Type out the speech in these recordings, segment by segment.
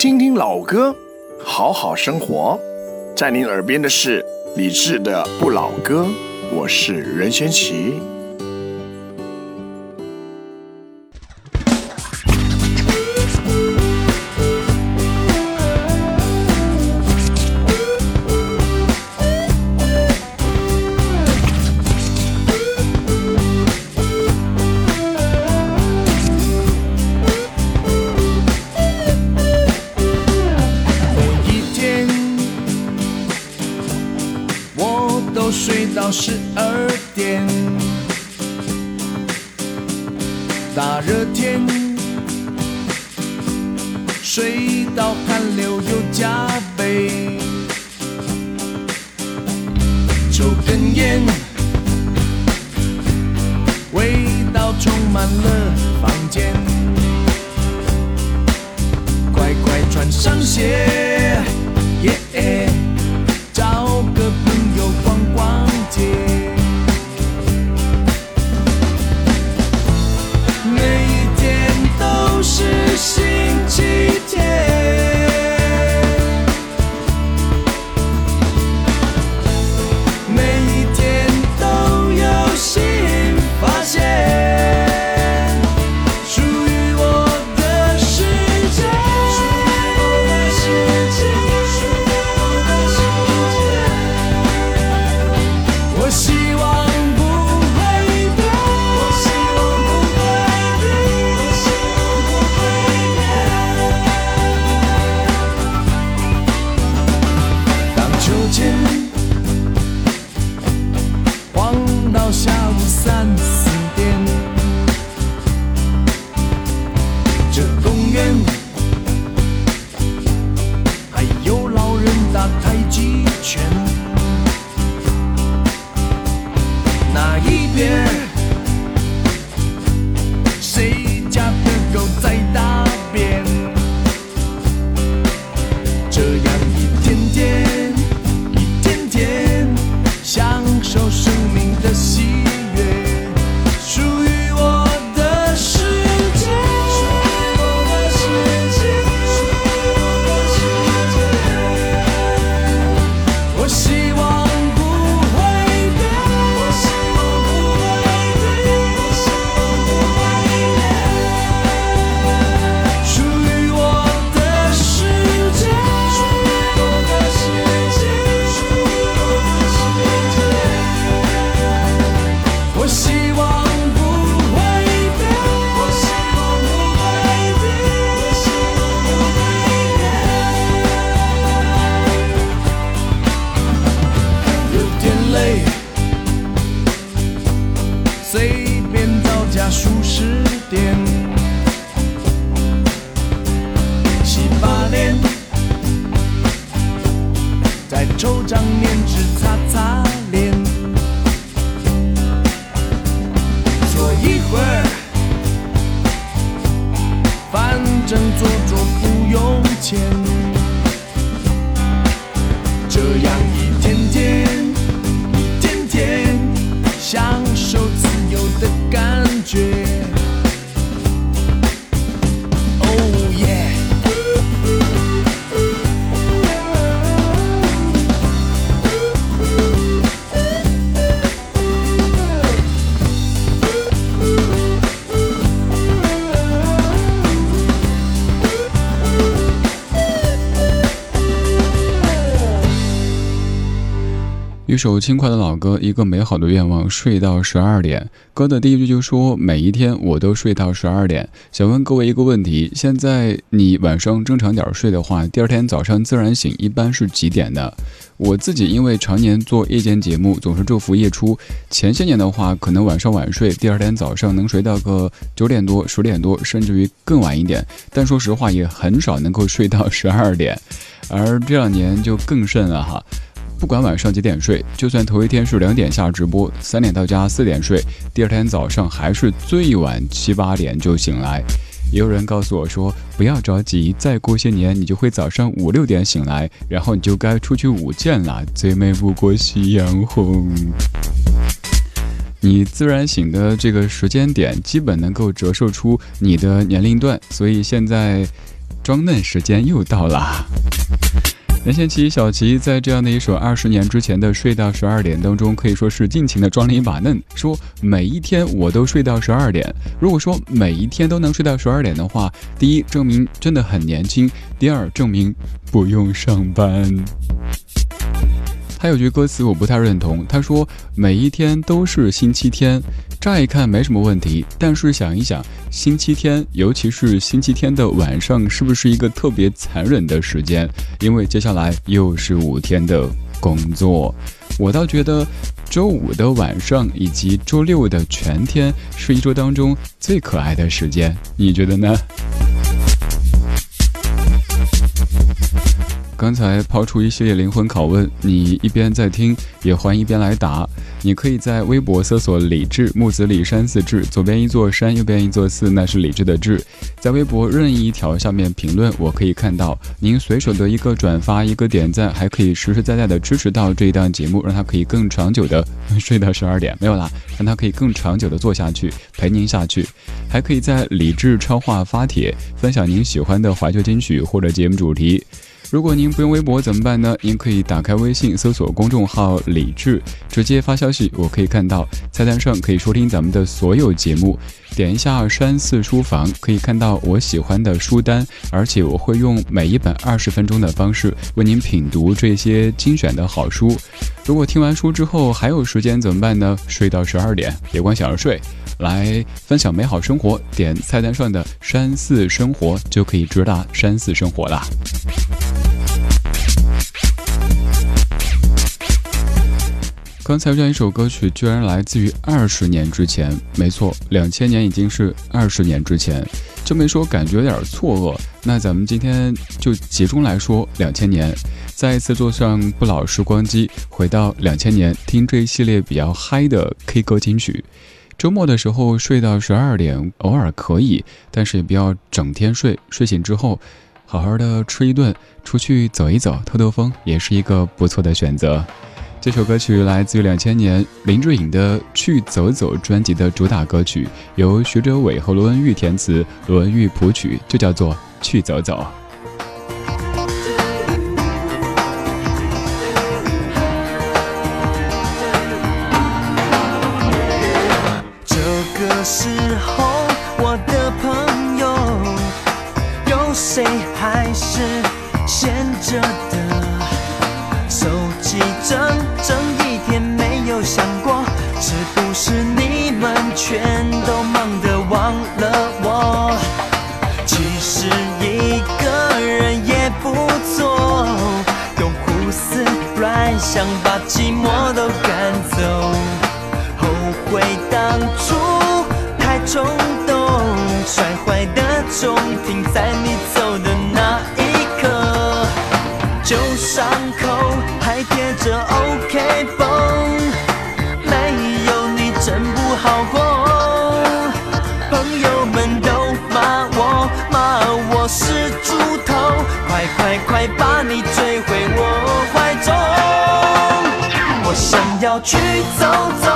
听听老歌，好好生活。在您耳边的是李志的《不老歌》，我是任贤齐。睡到汗流又加倍，抽根烟，味道充满了房间，快快穿上鞋，这样。首轻快的老歌，一个美好的愿望，睡到十二点。歌的第一句就说：“每一天我都睡到十二点。”想问各位一个问题：现在你晚上正常点睡的话，第二天早上自然醒，一般是几点呢？我自己因为常年做夜间节目，总是昼伏夜出。前些年的话，可能晚上晚睡，第二天早上能睡到个九点多、十点多，甚至于更晚一点。但说实话，也很少能够睡到十二点。而这两年就更甚了哈。不管晚上几点睡，就算头一天是两点下直播，三点到家，四点睡，第二天早上还是最晚七八点就醒来。也有人告诉我说，不要着急，再过些年你就会早上五六点醒来，然后你就该出去舞剑了。最美不过夕阳红。你自然醒的这个时间点，基本能够折射出你的年龄段，所以现在。装嫩时间又到了。任贤齐、小齐在这样的一首二十年之前的《睡到十二点》当中，可以说是尽情的装了一把嫩，说每一天我都睡到十二点。如果说每一天都能睡到十二点的话，第一证明真的很年轻，第二证明不用上班。还有句歌词我不太认同，他说每一天都是星期天。乍一看没什么问题，但是想一想，星期天，尤其是星期天的晚上，是不是一个特别残忍的时间？因为接下来又是五天的工作。我倒觉得，周五的晚上以及周六的全天是一周当中最可爱的时间。你觉得呢？刚才抛出一系列灵魂拷问，你一边在听，也欢迎一边来答。你可以在微博搜索“李志木子李山寺志”，左边一座山，右边一座寺，那是李志的志。在微博任意一条下面评论，我可以看到您随手的一个转发、一个点赞，还可以实实在在的支持到这一档节目，让它可以更长久的睡到十二点，没有啦，让它可以更长久的做下去，陪您下去。还可以在李志超话发帖，分享您喜欢的怀旧金曲或者节目主题。如果您不用微博怎么办呢？您可以打开微信，搜索公众号“李智”，直接发消息，我可以看到菜单上可以收听咱们的所有节目。点一下山寺书房，可以看到我喜欢的书单，而且我会用每一本二十分钟的方式为您品读这些精选的好书。如果听完书之后还有时间怎么办呢？睡到十二点，别光想着睡，来分享美好生活。点菜单上的山寺生活，就可以直达山寺生活了。刚才这样一首歌曲，居然来自于二十年之前。没错，两千年已经是二十年之前。这么一说，感觉有点错愕。那咱们今天就集中来说两千年，再一次坐上不老时光机，回到两千年，听这一系列比较嗨的 K 歌金曲。周末的时候睡到十二点，偶尔可以，但是也不要整天睡。睡醒之后，好好的吃一顿，出去走一走，透透风，也是一个不错的选择。这首歌曲来自于两千年林志颖的《去走走》专辑的主打歌曲，由徐哲伟和罗文玉填词，罗文玉谱曲，就叫做《去走走》。这个时候，我的朋友，有谁还是闲着的？不是你们全都忙得忘了我？其实一个人也不错，用胡思乱想把寂寞都去走走，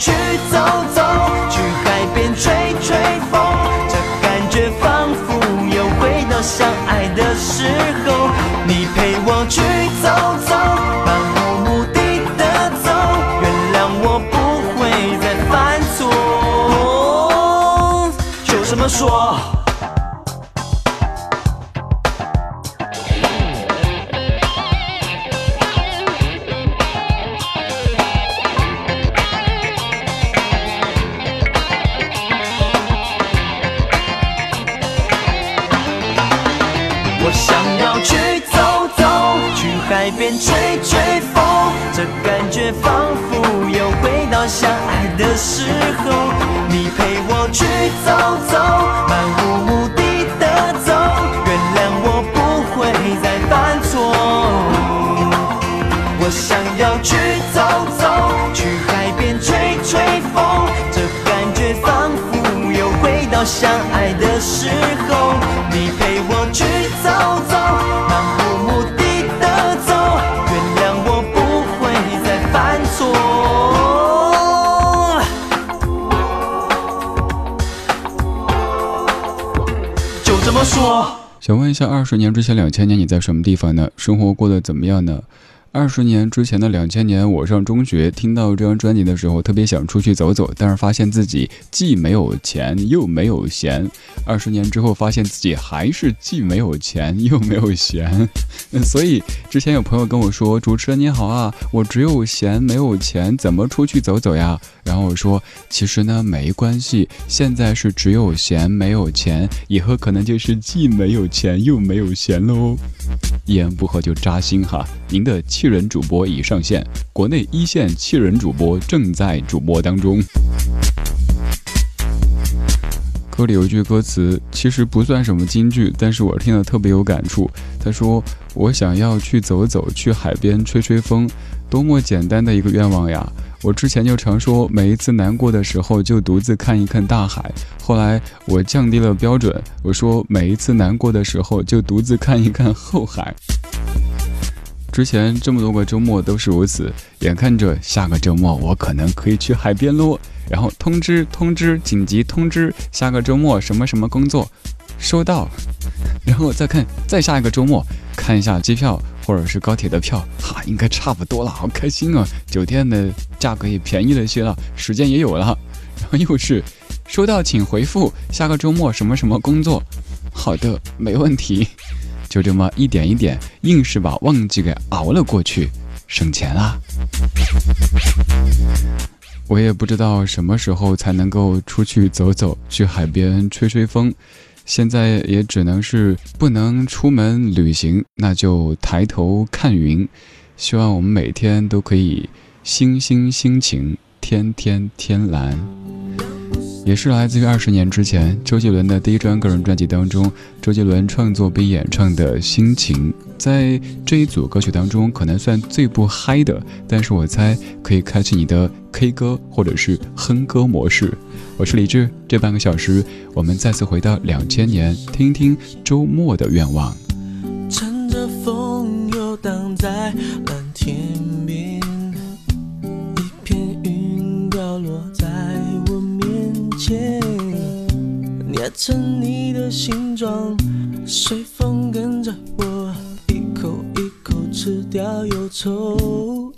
去走走，去海边吹吹风，这感觉仿佛又回到相爱的时候，时候。你陪我去走走，想问一下，二十年之前，两千年你在什么地方呢？生活过得怎么样呢？二十年之前的两千年，我上中学，听到这张专辑的时候，特别想出去走走，但是发现自己既没有钱又没有闲。二十年之后，发现自己还是既没有钱又没有闲。所以之前有朋友跟我说：“主持人你好啊，我只有闲没有钱，怎么出去走走呀？”然后我说：“其实呢，没关系，现在是只有闲没有钱，以后可能就是既没有钱又没有闲喽。”一言不合就扎心哈！您的气人主播已上线，国内一线气人主播正在主播当中。歌里有一句歌词，其实不算什么金句，但是我听了特别有感触。他说：“我想要去走走，去海边吹吹风，多么简单的一个愿望呀！”我之前就常说，每一次难过的时候就独自看一看大海。后来我降低了标准，我说每一次难过的时候就独自看一看后海。之前这么多个周末都是如此，眼看着下个周末我可能可以去海边喽。然后通知通知紧急通知，下个周末什么什么工作，收到。然后再看再下一个周末，看一下机票或者是高铁的票，哈，应该差不多了，好开心啊！酒店的价格也便宜了些了，时间也有了。然后又是收到，请回复下个周末什么什么工作。好的，没问题。就这么一点一点，硬是把旺季给熬了过去，省钱啦！我也不知道什么时候才能够出去走走，去海边吹吹风。现在也只能是不能出门旅行，那就抬头看云。希望我们每天都可以星星星晴，天天天蓝。也是来自于二十年之前周杰伦的第一张个人专辑当中，周杰伦创作并演唱的《心情》。在这一组歌曲当中，可能算最不嗨的，但是我猜可以开启你的 K 歌或者是哼歌模式。我是李志，这半个小时我们再次回到两千年，听听周末的愿望。乘着风游荡在蓝天边，一片云掉落在我面前，捏成你的形状，随风跟着我，一口一口吃掉忧愁。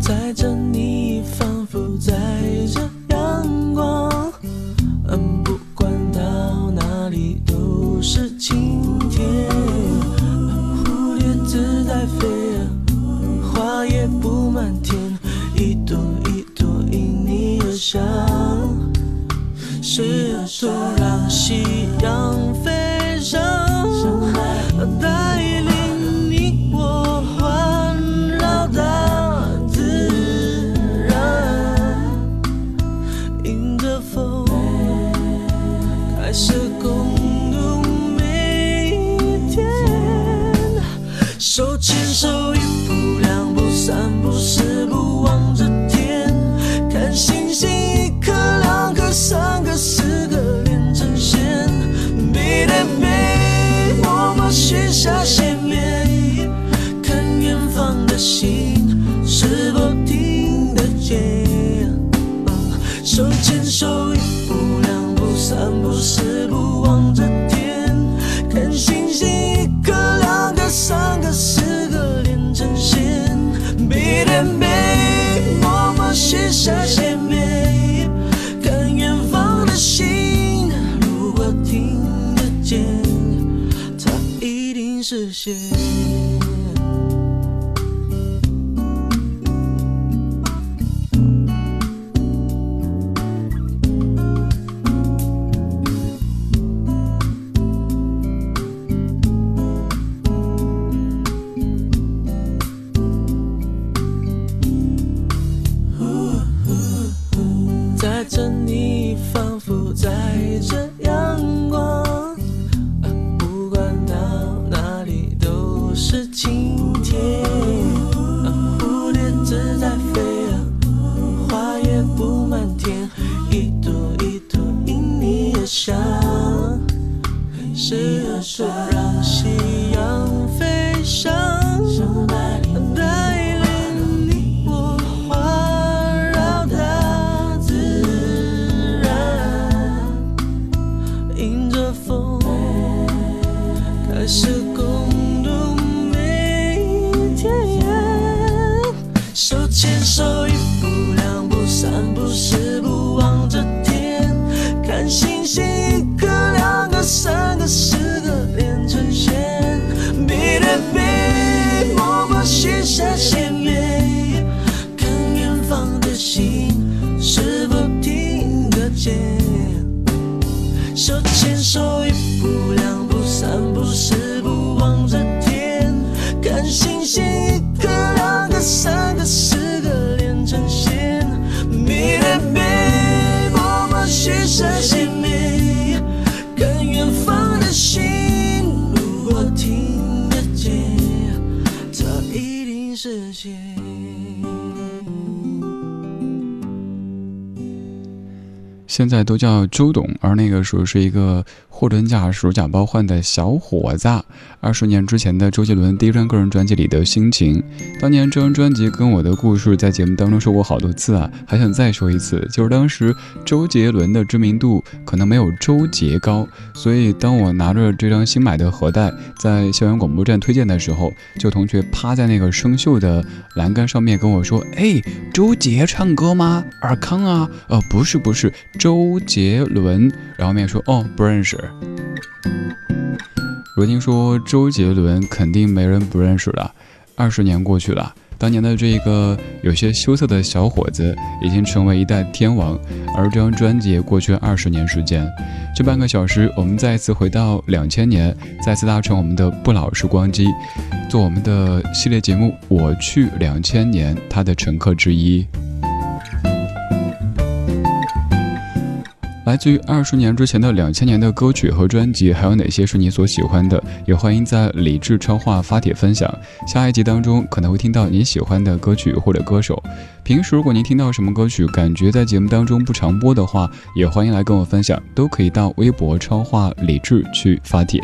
载着你，仿在这迎着风，开始共度每一天。手牵手，一步两步三步四步望着天，看星星一颗两颗三颗四颗连成线，背对背，默默许下心愿，看远方的星是否许下心愿，看远方的星，如果听得见，它一定实现。转手牵手一步两步三步四步望着天看星星一颗两颗三颗四颗连成线。背对背默默许下心现在都叫周董，而那个时候是一个。货真价实、假包换的小伙子，二十年之前的周杰伦第一张个人专辑里的心情。当年这张专辑跟我的故事在节目当中说过好多次啊，还想再说一次，就是当时周杰伦的知名度可能没有周杰高，所以当我拿着这张新买的盒带在校园广播站推荐的时候，就同学趴在那个生锈的栏杆上面跟我说：“哎，周杰唱歌吗？尔康啊？呃，不是，不是周杰伦。”然后面说：“哦，不认识。”如今说周杰伦，肯定没人不认识了。二十年过去了，当年的这个有些羞涩的小伙子，已经成为一代天王。而这张专辑也过去二十年时间。这半个小时，我们再次回到两千年，再次搭乘我们的不老时光机，做我们的系列节目《我去两千年》，他的乘客之一。来自于二十年之前的两千年的歌曲和专辑，还有哪些是你所喜欢的？也欢迎在理智超话发帖分享。下一集当中可能会听到你喜欢的歌曲或者歌手。平时如果您听到什么歌曲，感觉在节目当中不常播的话，也欢迎来跟我分享，都可以到微博超话理智去发帖。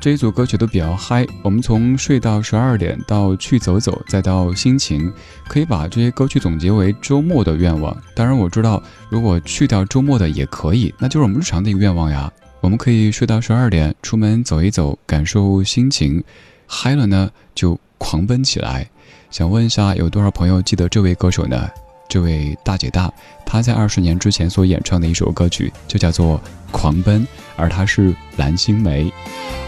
这一组歌曲都比较嗨，我们从睡到十二点到去走走，再到心情，可以把这些歌曲总结为周末的愿望。当然我知道，如果去掉周末的也可以，那就是我们日常的一个愿望呀。我们可以睡到十二点，出门走一走，感受心情，嗨了呢就狂奔起来。想问一下，有多少朋友记得这位歌手呢？这位大姐大，她在二十年之前所演唱的一首歌曲就叫做《狂奔》，而她是蓝心湄。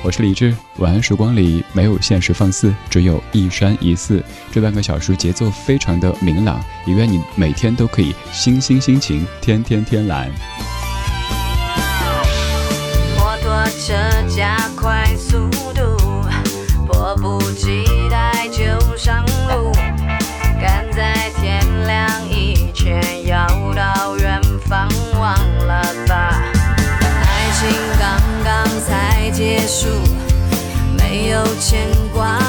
我是李志，晚安时光里没有现实放肆，只有一山一寺。这半个小时节奏非常的明朗，也愿你每天都可以心心心情，天天天蓝。摩托车加快速度，迫不及束，没有牵挂。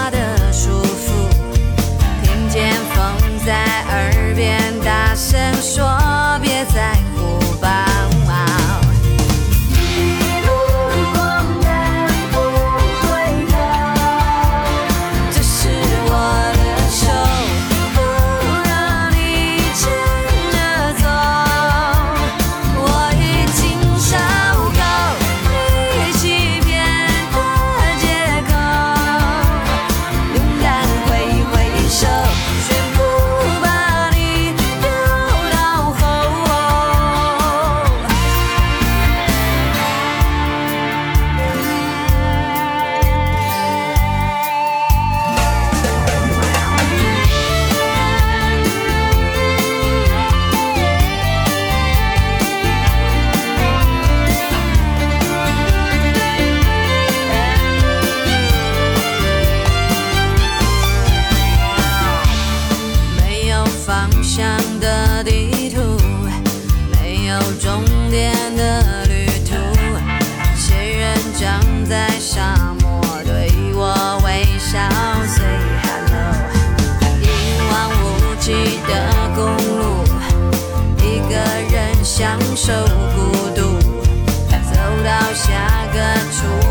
个